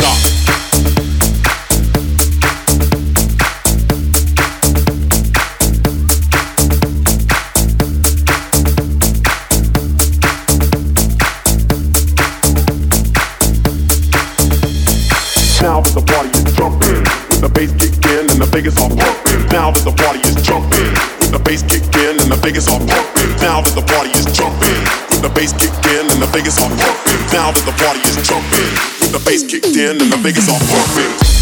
が。kicked in and the Vegas all perfect.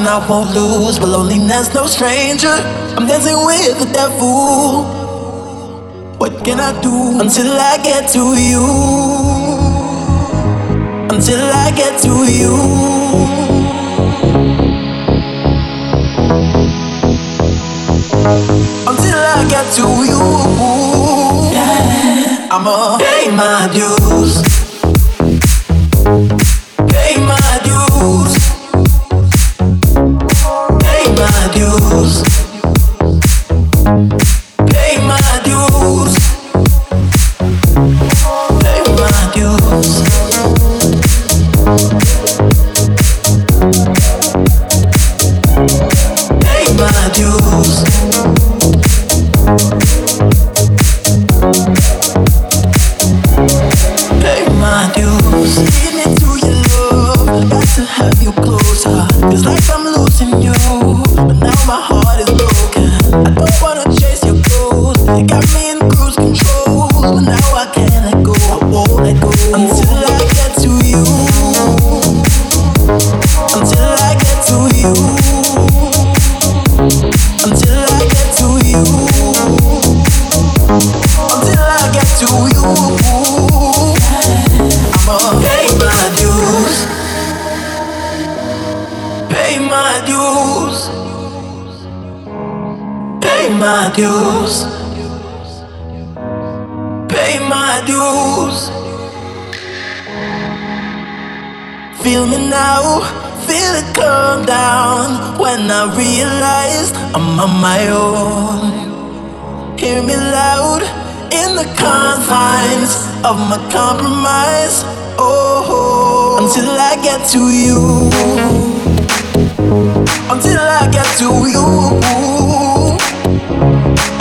And I won't lose. But loneliness, no stranger. I'm dancing with the devil. What can I do until I get to you? Until I get to you. Until I get to you. Yeah. I'ma pay my dues. My own. Hear me loud in the confines of my compromise. Oh, until I get to you. Until I get to you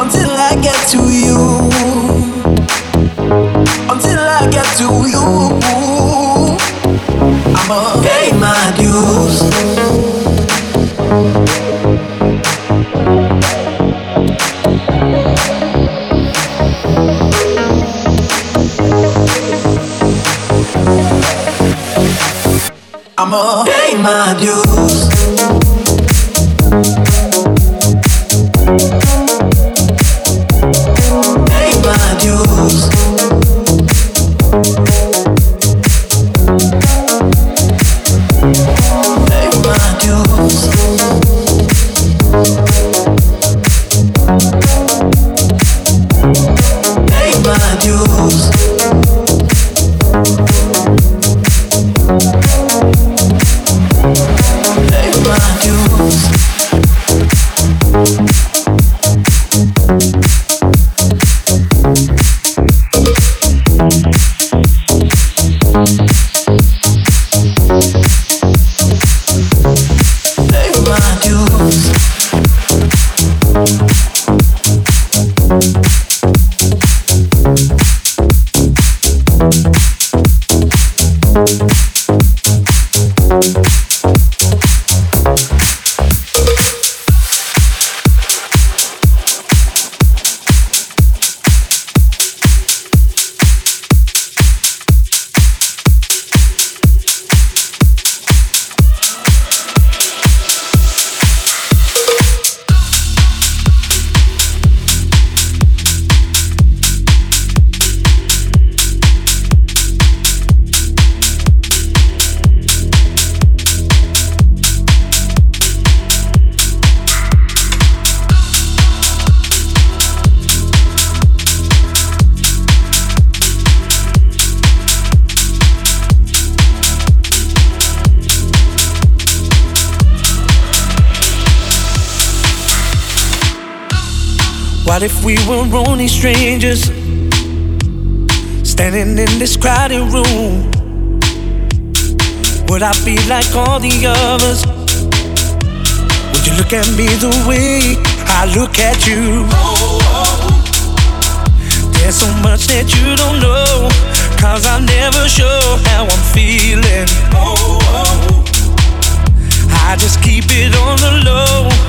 until I get to you. Until I get to you, my dues. What if we were only strangers standing in this crowded room? Would I be like all the others? Would you look at me the way I look at you? There's so much that you don't know, cause I'm never show how I'm feeling. I just keep it on the low.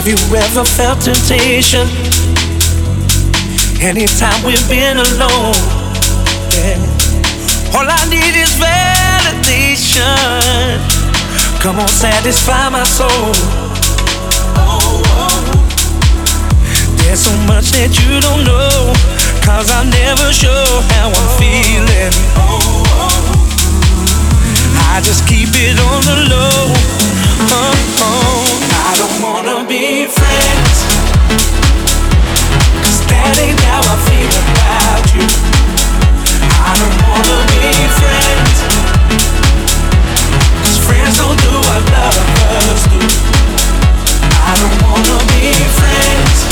Have you ever felt temptation? Anytime we've been alone, yeah. All I need is validation. Come on, satisfy my soul. There's so much that you don't know, cause I'm never show how I'm feeling. I just keep it on the low. Oh, oh. I don't wanna be friends. That ain't how I feel about you. I don't wanna be friends don't do lovers. I don't wanna be that